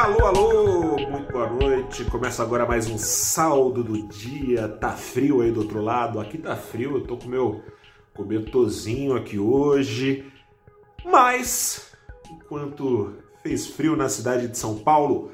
Alô, alô, muito boa noite. Começa agora mais um saldo do dia. Tá frio aí do outro lado. Aqui tá frio, eu tô com meu cobertorzinho aqui hoje. Mas, enquanto fez frio na cidade de São Paulo,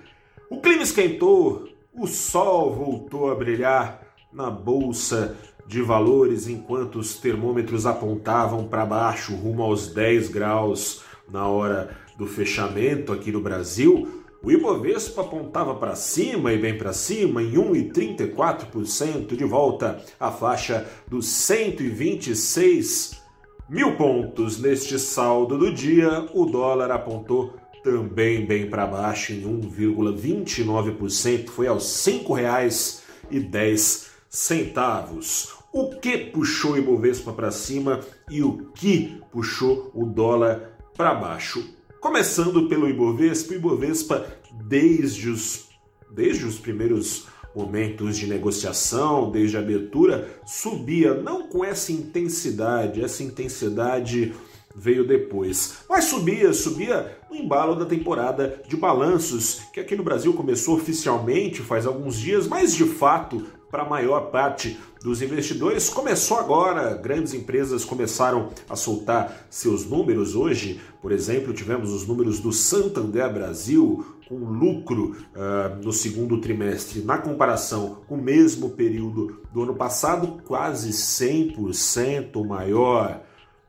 o clima esquentou, o sol voltou a brilhar na bolsa de valores enquanto os termômetros apontavam para baixo, rumo aos 10 graus na hora do fechamento aqui no Brasil. O Ibovespa apontava para cima e bem para cima em 1,34% de volta à faixa dos 126 mil pontos. Neste saldo do dia, o dólar apontou também bem para baixo em 1,29%, foi aos R$ 5,10. O que puxou o Ibovespa para cima e o que puxou o dólar para baixo? Começando pelo Ibovespa, o Ibovespa desde os, desde os primeiros momentos de negociação, desde a abertura, subia, não com essa intensidade, essa intensidade veio depois. Mas subia, subia no embalo da temporada de balanços, que aqui no Brasil começou oficialmente faz alguns dias, mas de fato para a maior parte dos investidores começou agora. Grandes empresas começaram a soltar seus números. Hoje, por exemplo, tivemos os números do Santander Brasil com lucro uh, no segundo trimestre, na comparação com o mesmo período do ano passado, quase 100% maior.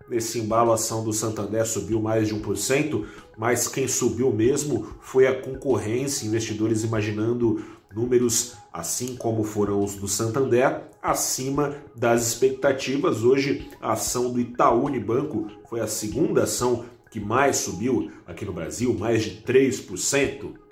Nesse embalo, a ação do Santander subiu mais de 1%, mas quem subiu mesmo foi a concorrência, investidores imaginando números assim como foram os do Santander, acima das expectativas. Hoje, a ação do Itaú Unibanco foi a segunda ação que mais subiu aqui no Brasil, mais de 3%.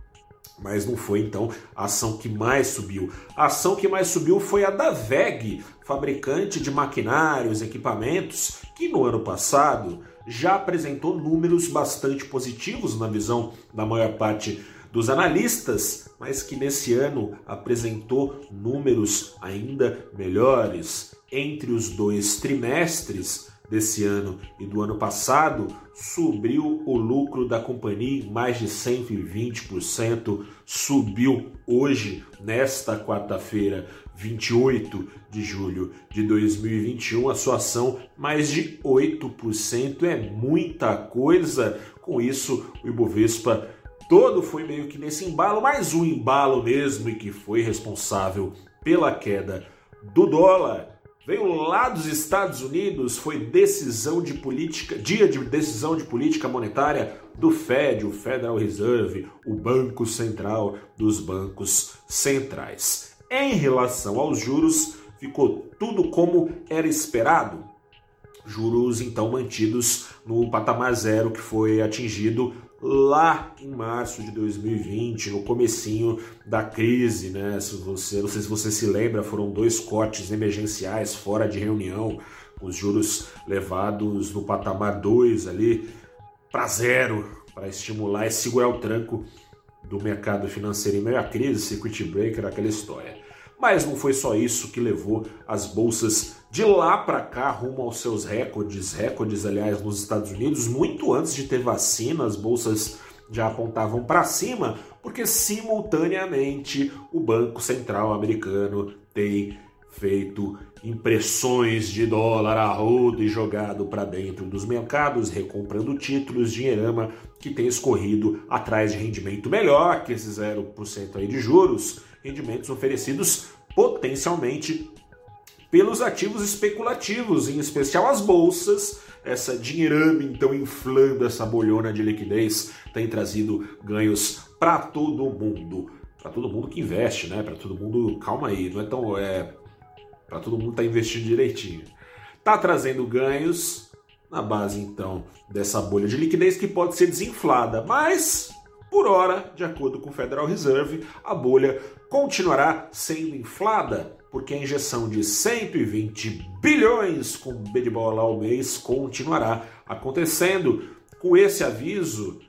Mas não foi então a ação que mais subiu. A ação que mais subiu foi a da VEG, fabricante de maquinários, equipamentos, que no ano passado já apresentou números bastante positivos na visão da maior parte dos analistas, mas que nesse ano apresentou números ainda melhores. Entre os dois trimestres desse ano e do ano passado, subiu o lucro da companhia em mais de 120%, subiu hoje, nesta quarta-feira, 28 de julho de 2021, a sua ação mais de 8%, é muita coisa. Com isso, o Ibovespa todo foi meio que nesse embalo, mas o embalo mesmo e que foi responsável pela queda do dólar veio lá dos Estados Unidos, foi decisão de política, dia de decisão de política monetária do Fed, o Federal Reserve, o Banco Central dos bancos centrais. Em relação aos juros, ficou tudo como era esperado. Juros então mantidos no patamar zero que foi atingido lá em março de 2020, no comecinho da crise, né? Se você, não sei se você se lembra, foram dois cortes emergenciais fora de reunião, os juros levados no patamar 2 ali para zero, para estimular e segurar o tranco do mercado financeiro em meio à crise, circuit breaker, aquela história. Mas não foi só isso que levou as bolsas de lá para cá rumo aos seus recordes, recordes aliás nos Estados Unidos, muito antes de ter vacina, as bolsas já apontavam para cima, porque simultaneamente o Banco Central americano tem feito impressões de dólar a rodo e jogado para dentro dos mercados, recomprando títulos, dinheirama que tem escorrido atrás de rendimento melhor que esse 0% aí de juros rendimentos oferecidos potencialmente pelos ativos especulativos, em especial as bolsas. Essa dinheirame, então, inflando essa bolhona de liquidez, tem trazido ganhos para todo mundo. Para todo mundo que investe, né? Para todo mundo, calma aí, não é tão. É, para todo mundo tá investindo direitinho. Tá trazendo ganhos na base, então, dessa bolha de liquidez que pode ser desinflada, mas por hora, de acordo com o Federal Reserve, a bolha continuará sendo inflada, porque a injeção de 120 bilhões com B de bola ao mês continuará acontecendo. Com esse aviso,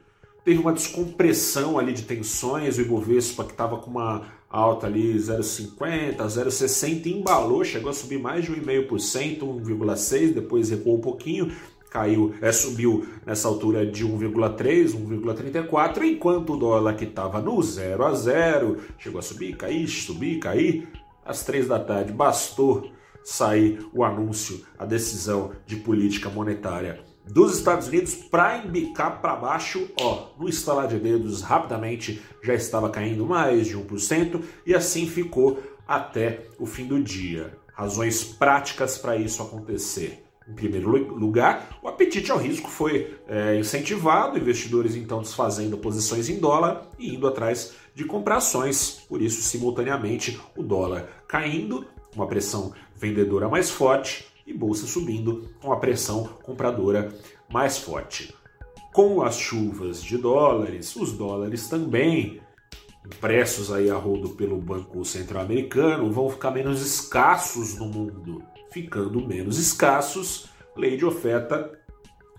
teve uma descompressão ali de tensões, o Ibovespa que estava com uma alta ali 0,50, 0,60 embalou, chegou a subir mais de 1,5%, 1,6%, depois recuou um pouquinho, caiu, é, subiu nessa altura de 1,3, 1,34, enquanto o dólar que estava no 0 a 0 chegou a subir, cair, subir, cair. Às três da tarde bastou sair o anúncio, a decisão de política monetária dos Estados Unidos para embicar para baixo, ó, no estalar de dedos, rapidamente já estava caindo mais de 1% e assim ficou até o fim do dia. Razões práticas para isso acontecer. Em primeiro lugar, o apetite ao risco foi é, incentivado, investidores então desfazendo posições em dólar e indo atrás de comprações. Por isso, simultaneamente, o dólar caindo, uma pressão vendedora mais forte e bolsa subindo com a pressão compradora mais forte. Com as chuvas de dólares, os dólares também impressos aí a rodo pelo Banco Central Americano vão ficar menos escassos no mundo. Ficando menos escassos, lei de oferta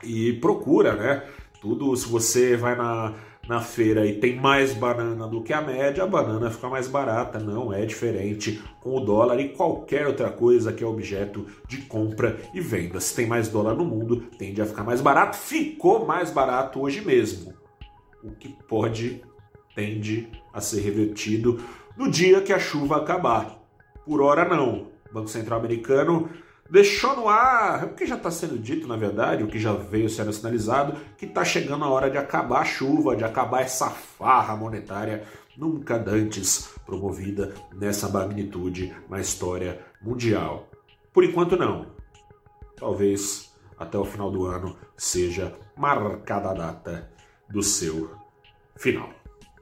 e procura, né? Tudo, se você vai na, na feira e tem mais banana do que a média, a banana fica mais barata. Não é diferente com o dólar e qualquer outra coisa que é objeto de compra e venda. Se tem mais dólar no mundo, tende a ficar mais barato. Ficou mais barato hoje mesmo. O que pode, tende a ser revertido no dia que a chuva acabar. Por hora, não. O Banco Central Americano deixou no ar, é porque já está sendo dito, na verdade, o que já veio sendo sinalizado, que está chegando a hora de acabar a chuva, de acabar essa farra monetária nunca antes promovida nessa magnitude na história mundial. Por enquanto, não. Talvez até o final do ano seja marcada a data do seu final.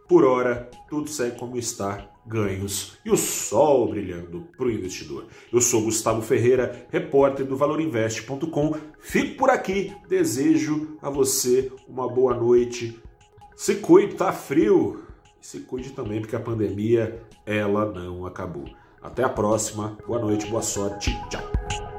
Por hora, tudo segue como está, ganhos e o sol brilhando para o investidor. Eu sou Gustavo Ferreira, repórter do ValorInvest.com. Fico por aqui, desejo a você uma boa noite. Se cuide, tá frio. Se cuide também, porque a pandemia ela não acabou. Até a próxima, boa noite, boa sorte, tchau.